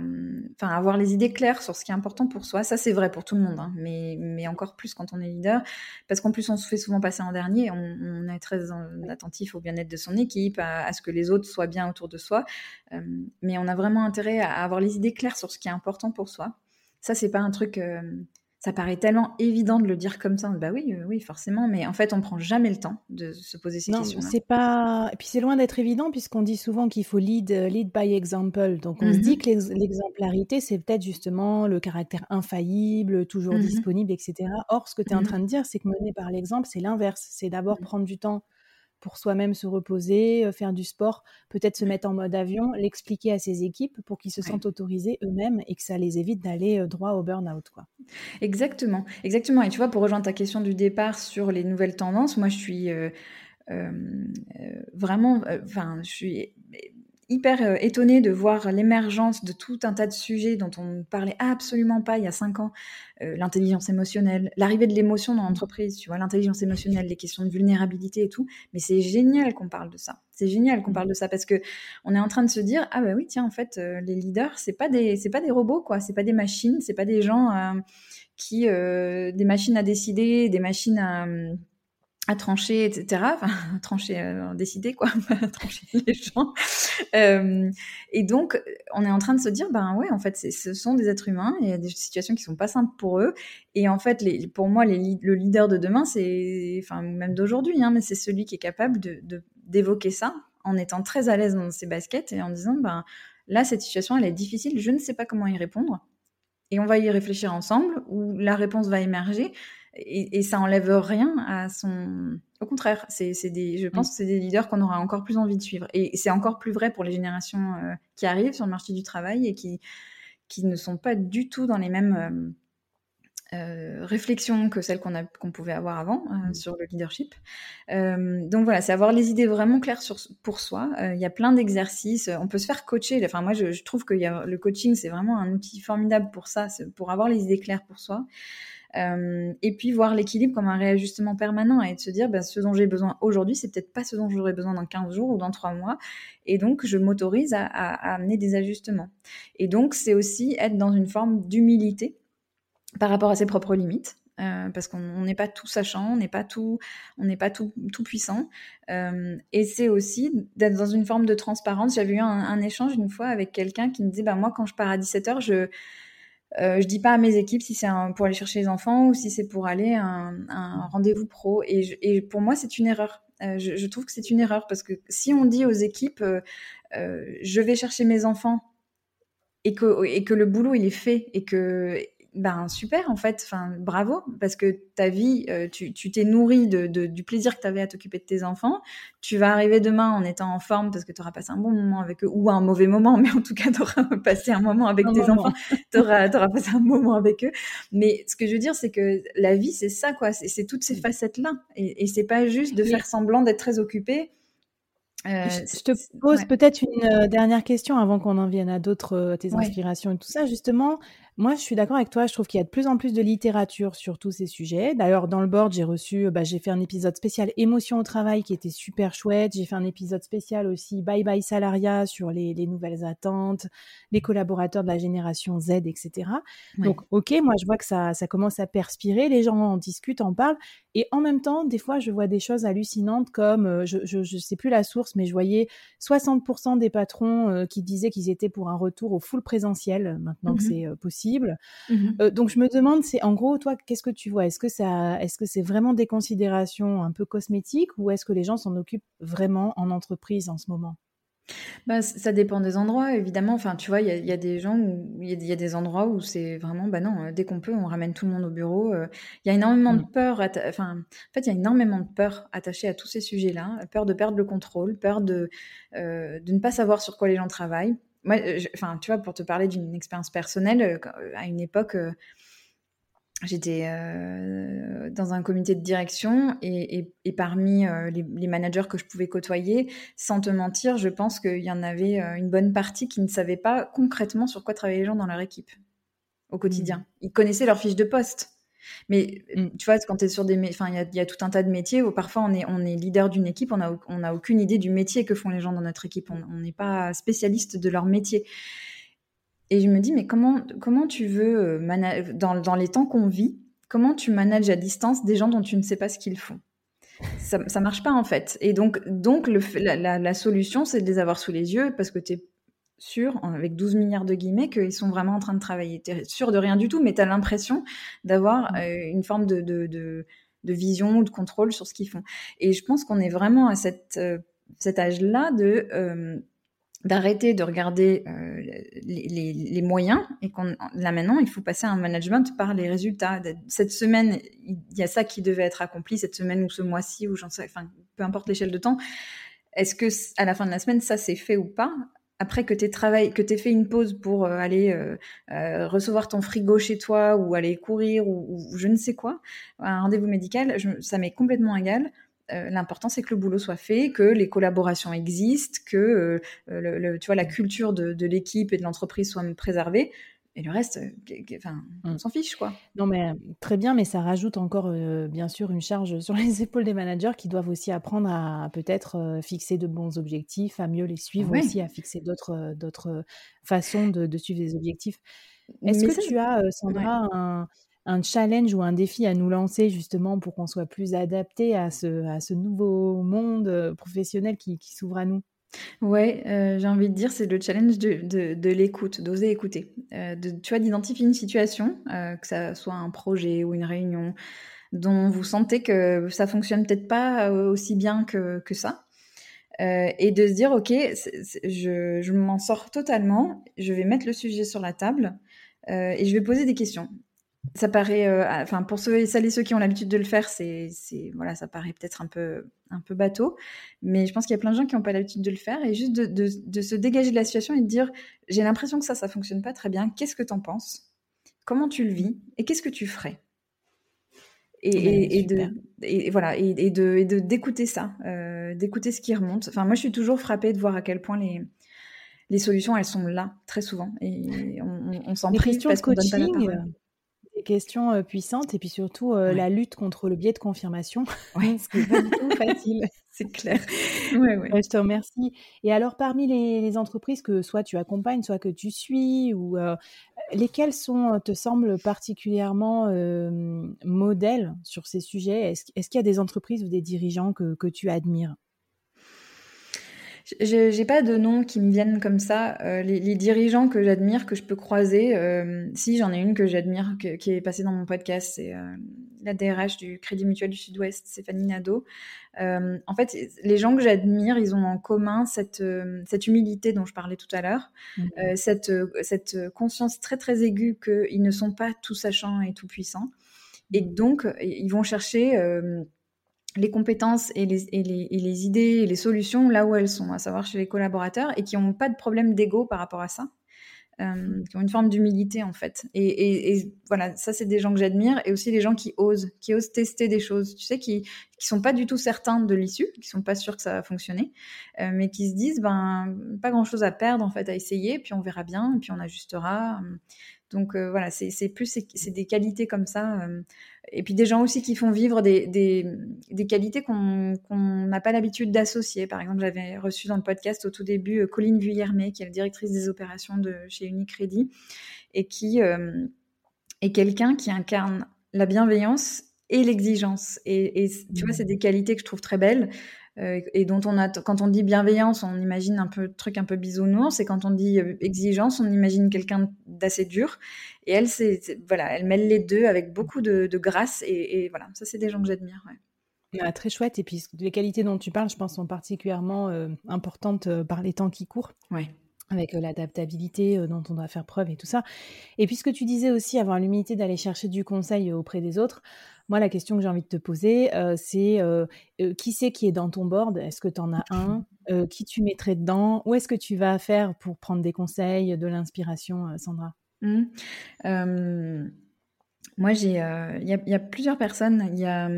enfin, avoir les idées claires sur ce qui est important pour soi. Ça, c'est vrai pour tout le monde, hein, mais, mais encore plus quand on est leader, parce qu'en plus, on se fait souvent passer en dernier. On, est très attentif au bien-être de son équipe, à, ce que les autres soient bien autour de soi. Euh, mais on a vraiment intérêt à avoir les idées claires sur ce qui est important pour soi. Ça, c'est pas un truc. Euh, ça paraît tellement évident de le dire comme ça. Bah oui, euh, oui, forcément, mais en fait, on prend jamais le temps de se poser ces questions. Non, c'est pas. Et puis c'est loin d'être évident puisqu'on dit souvent qu'il faut lead, euh, lead by example. Donc on se dit mm-hmm. que l'exemplarité, c'est peut-être justement le caractère infaillible, toujours mm-hmm. disponible, etc. Or, ce que tu es en mm-hmm. train de dire, c'est que mener par l'exemple, c'est l'inverse. C'est d'abord prendre du temps pour soi-même se reposer, euh, faire du sport, peut-être se mettre en mode avion, l'expliquer à ses équipes pour qu'ils se sentent autorisés eux-mêmes et que ça les évite d'aller euh, droit au burn-out. Quoi. Exactement, exactement. Et tu vois, pour rejoindre ta question du départ sur les nouvelles tendances, moi je suis euh, vraiment, enfin, je suis hyper euh, étonnée de voir l'émergence de tout un tas de sujets dont on ne parlait absolument pas il y a cinq ans. Euh, l'intelligence émotionnelle, l'arrivée de l'émotion dans l'entreprise, tu vois, l'intelligence émotionnelle, les questions de vulnérabilité et tout. Mais c'est génial qu'on parle de ça. C'est génial qu'on parle de ça parce que on est en train de se dire ah bah oui tiens en fait euh, les leaders c'est pas des c'est pas des robots quoi, c'est pas des machines, c'est pas des gens qui des machines à décider, des machines à à trancher, etc. Enfin, trancher, euh, décider quoi, pas trancher les gens. Euh, et donc, on est en train de se dire, ben ouais, en fait, ce sont des êtres humains. Il y a des situations qui sont pas simples pour eux. Et en fait, pour moi, le leader de demain, c'est, enfin, même d'aujourd'hui, hein, mais c'est celui qui est capable d'évoquer ça en étant très à l'aise dans ses baskets et en disant, ben là, cette situation, elle est difficile. Je ne sais pas comment y répondre. Et on va y réfléchir ensemble, ou la réponse va émerger et, ça enlève rien à son. Au contraire, c'est des, je pense que c'est des leaders qu'on aura encore plus envie de suivre. Et c'est encore plus vrai pour les générations euh, qui arrivent sur le marché du travail et qui, qui ne sont pas du tout dans les mêmes euh, euh, réflexions que celles qu'on qu'on pouvait avoir avant sur le leadership. donc voilà, c'est avoir les idées vraiment claires sur, pour soi. Il y a plein d'exercices. On peut se faire coacher. Enfin, moi, je, je trouve que y a, le coaching, c'est vraiment un outil formidable pour ça, pour avoir les idées claires pour soi. Et puis voir l'équilibre comme un réajustement permanent et de se dire, bah, ce dont j'ai besoin aujourd'hui, c'est peut-être pas ce dont j'aurai besoin dans 15 jours ou dans 3 mois. Et donc, je m'autorise à, amener des ajustements. Et donc, c'est aussi être dans une forme d'humilité par rapport à ses propres limites. Euh, parce qu'on n'est pas tout sachant, on n'est pas tout, on n'est pas tout, tout puissant. Euh, et c'est aussi d'être dans une forme de transparence. J'avais eu un, échange une fois avec quelqu'un qui me disait, bah moi quand je pars à 17h, je euh, je dis pas à mes équipes si c'est pour aller chercher les enfants ou si c'est pour aller à un, rendez-vous pro. Et, pour moi, c'est une erreur. Euh, je, trouve que c'est une erreur parce que si on dit aux équipes, je vais chercher mes enfants et que, et que le boulot il est fait et que ben super en fait, enfin bravo parce que ta vie, euh, tu t'es nourri de, du plaisir que tu avais à t'occuper de tes enfants. Tu vas arriver demain en étant en forme parce que tu auras passé un bon moment avec eux ou un mauvais moment, mais en tout cas tu auras passé un moment avec tes enfants, tu auras, passé un moment avec eux. Mais ce que je veux dire, c'est que la vie c'est ça quoi, c'est toutes ces facettes là et, et c'est pas juste de faire semblant d'être très occupé. Euh, je te pose peut-être une euh, dernière question avant qu'on en vienne à d'autres, tes inspirations et tout ça. Justement, moi, je suis d'accord avec toi. Je trouve qu'il y a de plus en plus de littérature sur tous ces sujets. D'ailleurs, dans le board, j'ai reçu, bah, j'ai fait un épisode spécial émotion au travail qui était super chouette. J'ai fait un épisode spécial aussi bye bye salariat sur les, les nouvelles attentes, les collaborateurs de la génération Z, etc. Donc, ok, moi, je vois que ça, ça commence à perspirer. Les gens en discutent, en parlent. Et en même temps, des fois, je vois des choses hallucinantes comme, euh, je, je, je sais plus la source, mais je voyais 60% des patrons euh, qui disaient qu'ils étaient pour un retour au full présentiel maintenant que mmh c'est euh, possible. Mmh euh, donc je me demande, c'est en gros, toi, qu'est-ce que tu vois? Est-ce que ça, est-ce que c'est vraiment des considérations un peu cosmétiques ou est-ce que les gens s'en occupent vraiment en entreprise en ce moment? Bah, ça dépend des endroits, évidemment. Enfin, tu vois, il y a, des gens où il y, a des endroits où c'est vraiment, bah non, euh, dès qu'on peut, on ramène tout le monde au bureau. Euh. Il y a énormément de mmh. peur. Enfin, en fait, il y a énormément de peur attachée à tous ces sujets-là. Peur de perdre le contrôle, peur de, de ne pas savoir sur quoi les gens travaillent moi, enfin, tu vois, pour te parler d'une expérience personnelle, euh, euh, à une époque, euh, j'étais dans un comité de direction et, parmi les, managers que je pouvais côtoyer, sans te mentir, je pense qu'il y en avait une bonne partie qui ne savaient pas concrètement sur quoi travaillaient les gens dans leur équipe au quotidien. Mmh. Ils connaissaient leur fiche de poste, mais mm. tu vois, quand tu es sur des. Enfin, il y a, tout un tas de métiers où parfois on est, on est leader d'une équipe, on n'a on a aucune idée du métier que font les gens dans notre équipe. On n'est pas spécialiste de leur métier. Et je me dis, mais comment, comment tu veux, euh, dans, dans les temps qu'on vit, comment tu manages à distance des gens dont tu ne sais pas ce qu'ils font? Ça, ça marche pas en fait. Et donc, donc le, la, la solution, c'est de les avoir sous les yeux parce que tu es sûr, avec 12 milliards de guillemets, qu'ils sont vraiment en train de travailler. Tu es sûr de rien du tout, mais tu as l'impression d'avoir mmh. euh, une forme de, de, de, de, vision ou de contrôle sur ce qu'ils font. Et je pense qu'on est vraiment à cette, euh, cet âge-là de... Euh, d'arrêter de regarder les, les, les, moyens et qu'on là maintenant il faut passer à un management par les résultats cette semaine il y a ça qui devait être accompli cette semaine ou ce mois-ci ou j'en sais enfin peu importe l'échelle de temps est-ce que à la fin de la semaine ça s'est fait ou pas? Après que tu que tu fait une pause pour euh, aller euh, euh, recevoir ton frigo chez toi ou aller courir ou, je ne sais quoi, un rendez-vous médical, ça m'est complètement égal. L'important c'est que le boulot soit fait, que les collaborations existent, que la culture de l'équipe et de l'entreprise soit préservée. Et le reste, euh, enfin, on mmh. s'en fiche, quoi. Non, mais très bien, mais ça rajoute encore, euh, bien sûr, une charge sur les épaules des managers qui doivent aussi apprendre à, peut-être euh, fixer de bons objectifs, à mieux les suivre aussi, à fixer d'autres, d'autres façons de, suivre les objectifs. Est-ce que tu as, Sandra, un, un, challenge ou un défi à nous lancer justement pour qu'on soit plus adapté à ce, à ce nouveau monde professionnel qui, qui s'ouvre à nous? Ouais, euh, j'ai envie de dire, c'est le challenge de, de, l'écoute, d'oser écouter. Euh, de, tu vois, d'identifier une situation, euh, que ça soit un projet ou une réunion, dont vous sentez que ça fonctionne peut-être pas aussi bien que, que ça. et de se dire, OK, je, je m'en sors totalement, je vais mettre le sujet sur la table et je vais poser des questions ça paraît, euh, enfin pour ceux et celles et ceux qui ont l'habitude de le faire, c'est, voilà, ça paraît peut-être un peu, un peu bateau, mais je pense qu'il y a plein de gens qui n'ont pas l'habitude de le faire et juste de, de, se dégager de la situation et de dire, j'ai l'impression que ça, ça fonctionne pas très bien. Qu'est-ce que tu en penses? Comment tu le vis? Et qu'est-ce que tu ferais? Et, et, de, et, voilà et, de et de d'écouter ça, euh, d'écouter ce qui remonte. Enfin, moi, je suis toujours frappée de voir à quel point les les solutions, elles sont là très souvent et on, on, s'en prive parce qu'on donne pas la parole questions puissantes et puis surtout la lutte contre le biais de confirmation, ce qui n'est pas du tout facile. C'est clair. Ouais, ouais. je te remercie. Et alors, parmi les, entreprises que soit tu accompagnes, soit que tu suis, ou lesquelles sont, te semblent particulièrement modèles sur ces sujets? Est-ce qu'il y a des entreprises ou des dirigeants que, que tu admires? Je n'ai pas de nom qui me viennent comme ça. Euh, les, dirigeants que j'admire, que je peux croiser, euh, si j'en ai une que j'admire, qui est passée dans mon podcast, c'est euh, la DRH du Crédit Mutuel du Sud-Ouest, Stéphanie Nadeau. en fait, les gens que j'admire, ils ont en commun cette, cette humilité dont je parlais tout à l'heure, mmh. cette, cette conscience très très aiguë qu'ils ne sont pas tout sachants et tout puissants. Et mmh. donc, ils vont chercher les compétences et les, idées et les solutions là où elles sont, à savoir chez les collaborateurs, et qui n'ont pas de problème d'ego par rapport à ça, euh, qui ont une forme d'humilité en fait. Et, voilà, ça c'est des gens que j'admire, et aussi les gens qui osent, qui osent tester des choses, tu sais, qui qui sont pas du tout certains de l'issue, qui sont pas sûrs que ça va fonctionner, euh, mais qui se disent ben pas grand chose à perdre en fait à essayer, puis on verra bien, puis on ajustera. Donc euh, voilà, c'est plus c'est des qualités comme ça. Euh, et puis des gens aussi qui font vivre des, des, des qualités qu'on n'a pas l'habitude d'associer. Par exemple, j'avais reçu dans le podcast au tout début euh, Colline Vuillermé, qui est la directrice des opérations de chez Unicredit, et qui est quelqu'un qui incarne la bienveillance et l'exigence. Et, et, tu vois, mmh. c'est des qualités que je trouve très belles. Euh, et dont on a, quand on dit bienveillance, on imagine un peu truc un peu bisounours, et quand on dit euh, exigence, on imagine quelqu'un d'assez dur. Et elle, c'est voilà, elle mêle les deux avec beaucoup de, grâce, et, voilà, ça c'est des gens que j'admire. Ah, très chouette. Et puis les qualités dont tu parles, je pense, sont particulièrement euh, importantes par les temps qui courent. Ouais avec l'adaptabilité dont on doit faire preuve et tout ça. Et puisque tu disais aussi avoir l'humilité d'aller chercher du conseil auprès des autres, moi, la question que j'ai envie de te poser, c'est qui c'est qui est dans ton board? Est-ce que tu en as un? Qui tu mettrais dedans? Où est-ce que tu vas faire pour prendre des conseils, de l'inspiration, Sandra? Mmh. Moi, j'ai, il y, a plusieurs personnes. Il y a,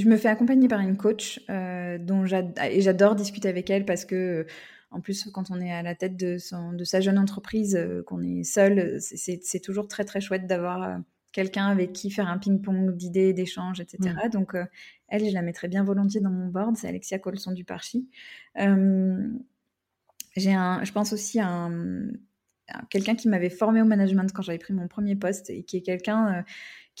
je me fais accompagner par une coach dont et j'adore discuter avec elle parce que en plus, quand on est à la tête de, de sa jeune entreprise, euh, qu'on est seul, c'est toujours très très chouette d'avoir euh, quelqu'un avec qui faire un ping-pong d'idées, d'échanges, etc. Donc, euh, elle, je la mettrais bien volontiers dans mon board. C'est Alexia Colson du Parchi. J'ai un, je pense aussi à quelqu'un qui m'avait formé au management quand j'avais pris mon premier poste et qui est quelqu'un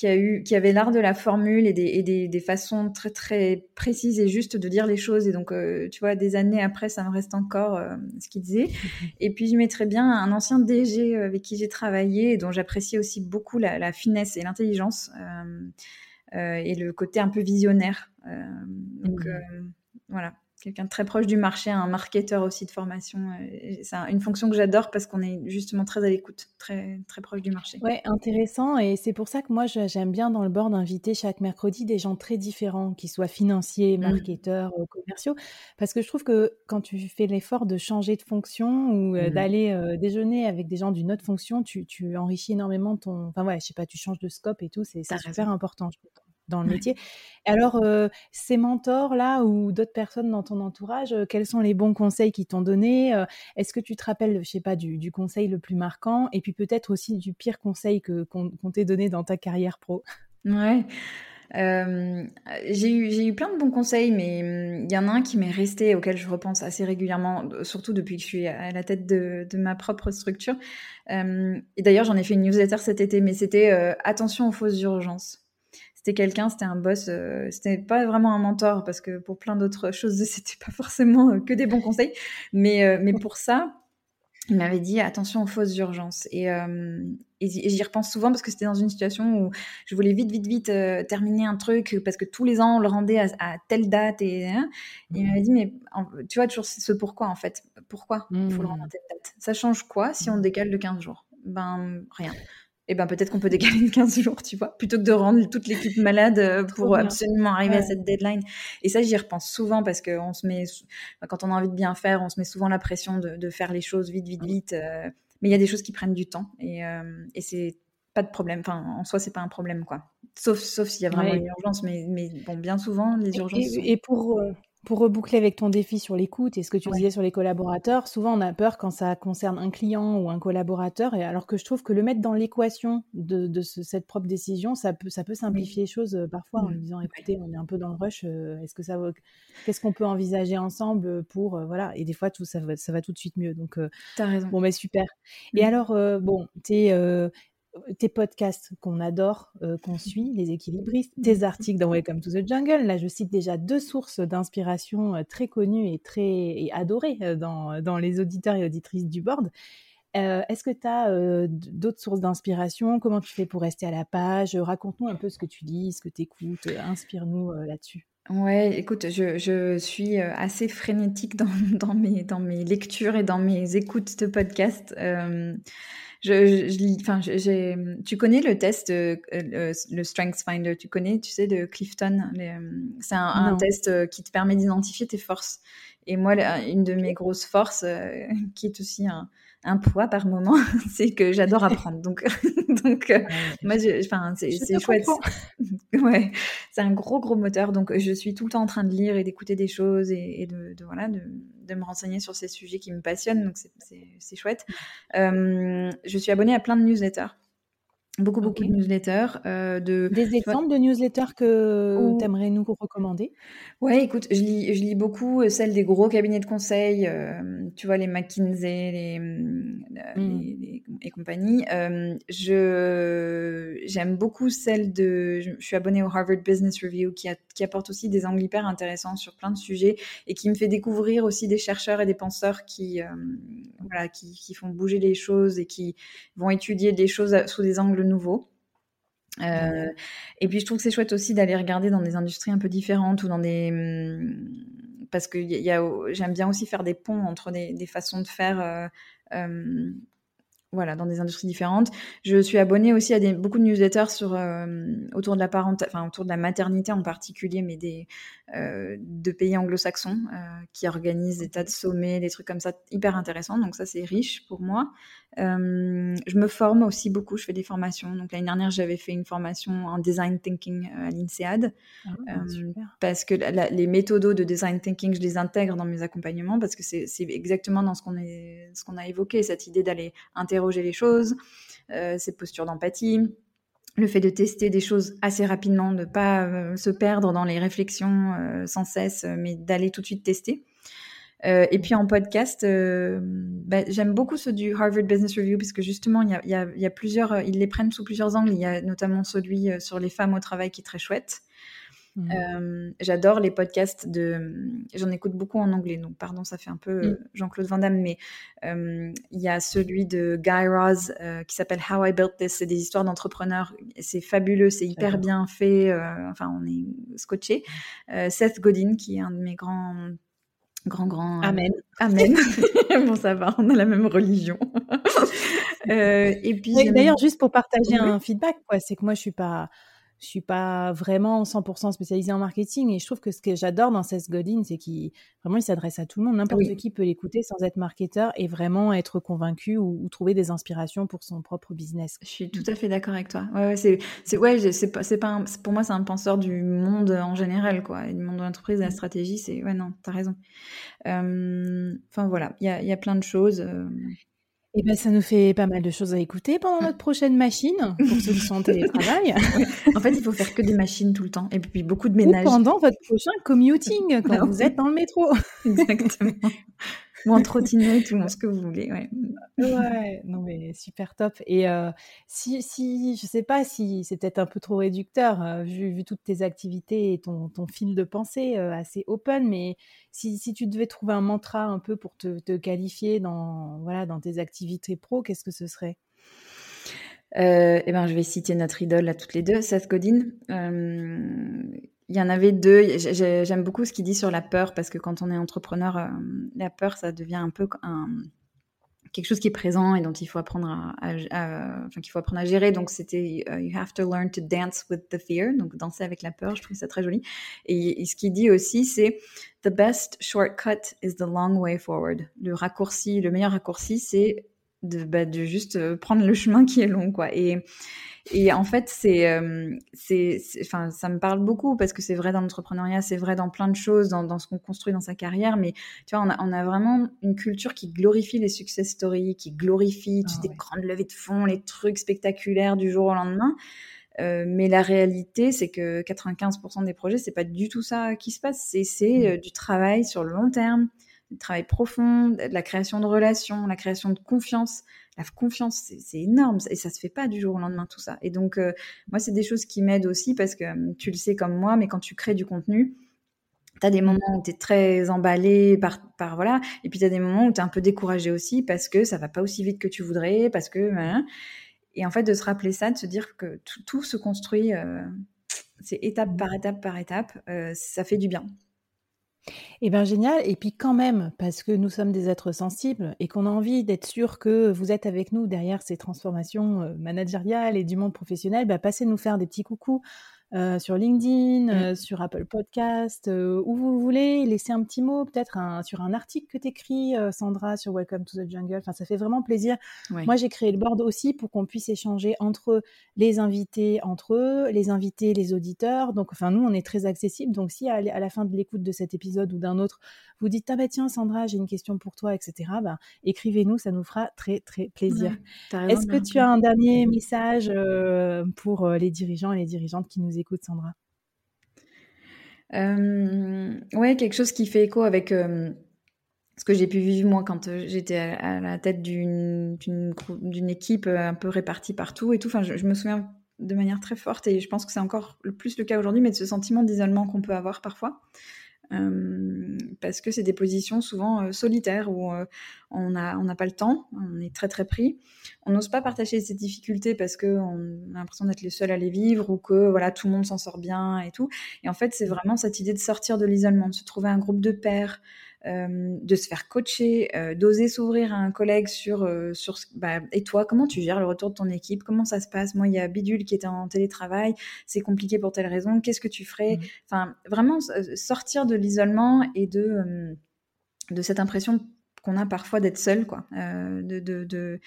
qui, a eu, qui avait l'art de la formule et, des, et des, des, façons très très précises et justes de dire les choses. Et donc, euh, tu vois, des années après, ça me reste encore euh, ce qu'il disait. Et puis, je mettrais bien un ancien DG euh, avec qui j'ai travaillé et dont j'appréciais aussi beaucoup la, la finesse et l'intelligence et le côté un peu visionnaire. donc, mmh. voilà quelqu'un de très proche du marché, un marketeur aussi de formation. Euh, c'est une fonction que j'adore parce qu'on est justement très à l'écoute, très, très proche du marché. Ouais, intéressant. Et c'est pour ça que moi, j'aime bien dans le board inviter chaque mercredi des gens très différents, qui soient financiers, mmh. marketeurs, euh, commerciaux. Parce que je trouve que quand tu fais l'effort de changer de fonction ou euh, mmh. d'aller déjeuner avec des gens d'une autre fonction, tu, tu, enrichis énormément ton. Enfin, ouais, je sais pas, tu changes de scope et tout. C'est super important, je trouve dans le métier. Alors, ces mentors-là ou d'autres personnes dans ton entourage, quels sont les bons conseils qu'ils t'ont donnés Est-ce que tu te rappelles, je sais pas, du, conseil le plus marquant et puis peut-être aussi du pire conseil que qu'on t'ait donné dans ta carrière pro? Ouais. j'ai eu, eu plein de bons conseils, mais mmh, il y en a un qui m'est resté, auquel je repense assez régulièrement, surtout depuis que je suis à la tête de, de ma propre structure. et d'ailleurs, j'en ai fait une newsletter cet été, mais c'était attention aux fausses urgences c'était quelqu'un, c'était un boss, euh, c'était pas vraiment un mentor parce que pour plein d'autres choses, c'était pas forcément euh, que des bons conseils, mais euh, mais pour ça, il m'avait dit attention aux fausses urgences. Et, j'y repense souvent parce que c'était dans une situation où je voulais vite vite vite terminer un truc parce que tous les ans on le rendait à, telle date et, hein, il m'avait dit mais tu vois toujours ce pourquoi en fait. Pourquoi il faut le rendre à telle date? Ça change quoi si on décale de 15 jours? Ben rien eh ben peut-être qu'on peut décaler 15 jours, tu vois, plutôt que de rendre toute l'équipe malade euh, pour absolument arriver à cette deadline. Et ça, j'y repense souvent parce que on se met, quand on a envie de bien faire, on se met souvent la pression de, faire les choses vite, vite, vite. Euh, mais il y a des choses qui prennent du temps et, euh, et c'est pas de problème. Enfin, en soi, c'est pas un problème, quoi. Sauf, sauf s'il y a vraiment une urgence, mais, mais bon, bien souvent, les urgences. Et, pour, pour reboucler avec ton défi sur l'écoute et ce que tu disais sur les collaborateurs, souvent on a peur quand ça concerne un client ou un collaborateur, et alors que je trouve que le mettre dans l'équation de, cette propre décision, ça peut, ça peut simplifier les choses euh, parfois en lui disant écoutez, on est un peu dans le rush, euh, est-ce que ça qu'est-ce qu'on peut envisager ensemble pour euh, voilà, et des fois tout ça va, ça va tout de suite mieux. Donc, as raison. Bon, mais super. Et mmh. alors, bon, tu es tes podcasts qu'on adore, euh, qu'on suit, les équilibristes, tes articles dans Welcome to the Jungle. Là, je cite déjà deux sources d'inspiration euh, très connues et très et adorées euh, dans, dans, les auditeurs et auditrices du board. Est-ce que tu as d'autres sources d'inspiration? Comment tu fais pour rester à la page? Raconte-nous un peu ce que tu lis, ce que tu écoutes. Inspire-nous là-dessus. Ouais, écoute, je, je, suis assez frénétique dans, dans, mes, dans mes lectures et dans mes écoutes de podcasts je, je, enfin, j'ai, tu connais le test, euh, le, Strengths Finder, tu connais, tu sais, de Clifton. Euh, c'est un, un, test euh, qui te permet d'identifier tes forces. Et moi, une de mes grosses forces, qui est aussi un, un poids par moment, c'est que j'adore apprendre. Donc, donc euh, moi, enfin, c'est chouette. ouais, c'est un gros gros moteur. Donc, je suis tout le temps en train de lire et d'écouter des choses et, de, voilà de, de, me renseigner sur ces sujets qui me passionnent. Donc, c'est chouette. Euh, je suis abonnée à plein de newsletters. Beaucoup, beaucoup de newsletters. Euh, de... Des exemples de newsletters que tu aimerais nous recommander? Ouais, écoute, je lis, je lis beaucoup euh, celles des gros cabinets de conseil, euh, tu vois, les McKinsey les, les, et compagnie. je, j'aime beaucoup celles de. Je, suis abonnée au Harvard Business Review qui, a, qui apporte aussi des angles hyper intéressants sur plein de sujets et qui me fait découvrir aussi des chercheurs et des penseurs qui, voilà, qui, qui font bouger les choses et qui vont étudier des choses sous des angles Euh, et puis je trouve que c'est chouette aussi d'aller regarder dans des industries un peu différentes ou dans des hum, parce que y a, j'aime bien aussi faire des ponts entre des, des façons de faire euh, euh, voilà, dans des industries différentes. Je suis abonnée aussi à des, beaucoup de newsletters sur, euh, autour de la parente, enfin autour de la maternité en particulier, mais des euh, de pays anglo-saxons euh, qui organisent des tas de sommets, des trucs comme ça hyper intéressants. Donc ça c'est riche pour moi. Je me forme aussi beaucoup, je fais des formations. Donc l'année dernière j'avais fait une formation en design thinking à l'INSEAD ah, parce que les méthodos de design thinking je les intègre dans mes accompagnements parce que c'est exactement dans ce qu'on qu'on a évoqué, cette idée d'aller interroger les choses, euh, cette posture d'empathie, le fait de tester des choses assez rapidement, de pas euh, se perdre dans les réflexions euh, sans cesse, mais d'aller tout de suite tester. et puis en podcast, bah, j'aime beaucoup ceux du Harvard Business Review parce que justement, il y y a, plusieurs, ils les prennent sous plusieurs angles. Il y a notamment celui sur les femmes au travail qui est très chouette. Mmh. Euh, j'adore les podcasts de. J'en écoute beaucoup en anglais, donc pardon, ça fait un peu mmh. Jean-Claude Van Damme, mais euh, il y a celui de Guy Raz euh, qui s'appelle How I Built This. C'est des histoires d'entrepreneurs. C'est fabuleux, c'est hyper bien fait. enfin, on est scotché. Seth Godin, qui est un de mes grands grand grand amen amen bon ça va on a la même religion et puis d'ailleurs juste pour partager un feedback quoi c'est que moi je suis pas je suis pas vraiment 100% spécialisée en marketing et je trouve que ce que j'adore dans Seth Godin, c'est qu'il vraiment il s'adresse à tout le monde, n'importe qui peut l'écouter sans être marketeur et vraiment être convaincu ou, trouver des inspirations pour son propre business. Je suis tout à fait d'accord avec toi. Ouais, ouais c'est ouais, c'est pas c'est pas pour moi c'est un penseur du monde en général quoi, du monde de l'entreprise, de la mmh. stratégie, c'est ouais non, tu as raison. Enfin voilà, il y a, y a plein de choses. Eh ben, ça nous fait pas mal de choses à écouter pendant notre prochaine machine, pour ceux qui sont en télétravail. en fait, il faut faire que des machines tout le temps, et puis beaucoup de ménage. Ou pendant votre prochain commuting, quand vous êtes dans le métro. Exactement ou en trottinette ou ce que vous voulez. Ouais. ouais, non mais super top. Et euh, si, si, je sais pas si c'est peut-être un peu trop réducteur euh, vu, vu, toutes tes activités et ton, ton fil de pensée euh, assez open, mais si, si, tu devais trouver un mantra un peu pour te, te qualifier dans, voilà, dans tes activités pro, qu'est-ce que ce serait? Euh, eh ben, je vais citer notre idole à toutes les deux, Seth Godin. Il y en avait deux. J'aime beaucoup ce qu'il dit sur la peur parce que quand on est entrepreneur, euh, la peur, ça devient un peu quelque chose qui est présent et dont il faut apprendre à, enfin, qu'il faut apprendre à gérer. Donc c'était euh, you have to learn to dance with the fear, donc danser avec la peur. Je trouve ça très joli. Et, ce qu'il dit aussi, c'est the best shortcut is the long way forward. Le raccourci, le meilleur raccourci, c'est de, bah, de juste euh, prendre le chemin qui est long, quoi. Et, et en fait, c'est, euh, c'est, enfin, ça me parle beaucoup parce que c'est vrai dans l'entrepreneuriat, c'est vrai dans plein de choses, dans, dans ce qu'on construit dans sa carrière. Mais tu vois, on a, on a vraiment une culture qui glorifie les success stories, qui glorifie ah, des grandes levées de fonds, les trucs spectaculaires du jour au lendemain. Euh, mais la réalité, c'est que 95% des projets, c'est pas du tout ça qui se passe. C'est, c'est mmh. euh, du travail sur le long terme, du travail profond, la création de relations, la création de confiance. La confiance, c'est, énorme et ça se fait pas du jour au lendemain tout ça. Et donc, euh, moi, c'est des choses qui m'aident aussi parce que tu le sais comme moi, mais quand tu crées du contenu, tu as des moments où tu es très emballé par, par voilà, et puis tu as des moments où tu es un peu découragé aussi parce que ça va pas aussi vite que tu voudrais, parce que et en fait, de se rappeler ça, de se dire que tout, se construit, euh, c'est étape par étape par étape, euh, ça fait du bien. Eh bien, génial. Et puis quand même, parce que nous sommes des êtres sensibles et qu'on a envie d'être sûr que vous êtes avec nous derrière ces transformations euh, managériales et du monde professionnel, bah, passez nous faire des petits coucous euh, sur LinkedIn, mmh. euh, sur Apple Podcast, euh, où vous voulez, laisser un petit mot, peut-être sur un article que tu écris, Sandra, sur Welcome to the Jungle. Enfin, ça fait vraiment plaisir. Moi, j'ai créé le board aussi pour qu'on puisse échanger entre les invités, entre eux, les invités, les auditeurs. Donc, enfin, nous, on est très accessible. Donc, si à, la fin de l'écoute de cet épisode ou d'un autre, vous dites, ah bah tiens, Sandra, j'ai une question pour toi, etc., bah, écrivez-nous, ça nous fera très, très plaisir. Est-ce que tu as un dernier message pour les dirigeants et les dirigeantes qui nous écoute, Sandra euh, Ouais, quelque chose qui fait écho avec euh, ce que j'ai pu vivre moi quand euh, j'étais à, la tête d'une équipe euh, un peu répartie partout et tout. Enfin, je, me souviens de manière très forte et je pense que c'est encore le plus le cas aujourd'hui, mais de ce sentiment d'isolement qu'on peut avoir parfois. Euh, parce que c'est des positions souvent euh, solitaires où euh, on n'a on pas le temps, on est très très pris. On n'ose pas partager ses difficultés parce qu'on a l'impression d'être les seuls à les vivre ou que voilà tout le monde s'en sort bien et tout. Et en fait, c'est vraiment cette idée de sortir de l'isolement, de se trouver un groupe de pairs, euh, de se faire coacher, euh, d'oser s'ouvrir à un collègue sur, euh, sur bah, et toi, comment tu gères le retour de ton équipe? Comment ça se passe? Moi, il y a Bidule qui était en télétravail, c'est compliqué pour telle raison, qu'est-ce que tu ferais? Mmh. Enfin, vraiment sortir de l'isolement et de, de cette impression qu'on a parfois d'être seul, quoi, de, de, de,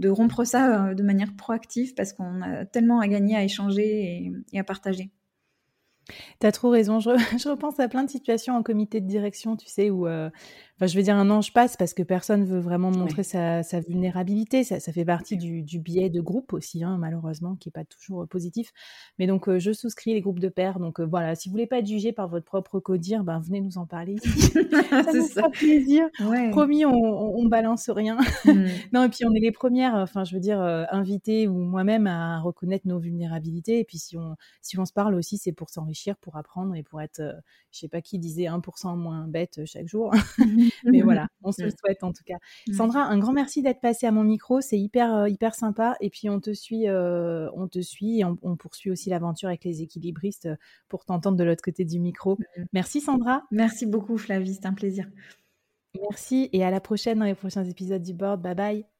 de, rompre ça de manière proactive parce qu'on a tellement à gagner à échanger et à partager. Tu as trop raison. Je, je, repense à plein de situations en comité de direction, tu sais, où euh, je veux dire, un ange passe parce que personne veut vraiment montrer sa, vulnérabilité. Ça, fait partie du, biais de groupe aussi, hein, malheureusement, qui n'est pas toujours euh, positif. Mais donc, euh, je souscris les groupes de pairs. Donc, euh, voilà, si vous voulez pas être jugé par votre propre codir, ben, venez nous en parler. ça nous fera plaisir. Promis, on, on, balance rien. Mmh. non, et puis, on est les premières, enfin, je veux dire, invitées ou moi-même à reconnaître nos vulnérabilités. Et puis, si on, si on se parle aussi, c'est pour s'enrichir, pour apprendre et pour être, je sais pas qui disait 1% moins bête chaque jour. Mais voilà, on se le souhaite en tout cas. Sandra, un grand merci d'être passée à mon micro. C'est hyper, euh, hyper sympa. Et puis, on te suit, euh, on te suit et on, poursuit aussi l'aventure avec les équilibristes euh, pour t'entendre de l'autre côté du micro. Merci, Sandra. Merci beaucoup, Flavie. C'est un plaisir. Merci et à la prochaine dans les prochains épisodes du board. Bye bye.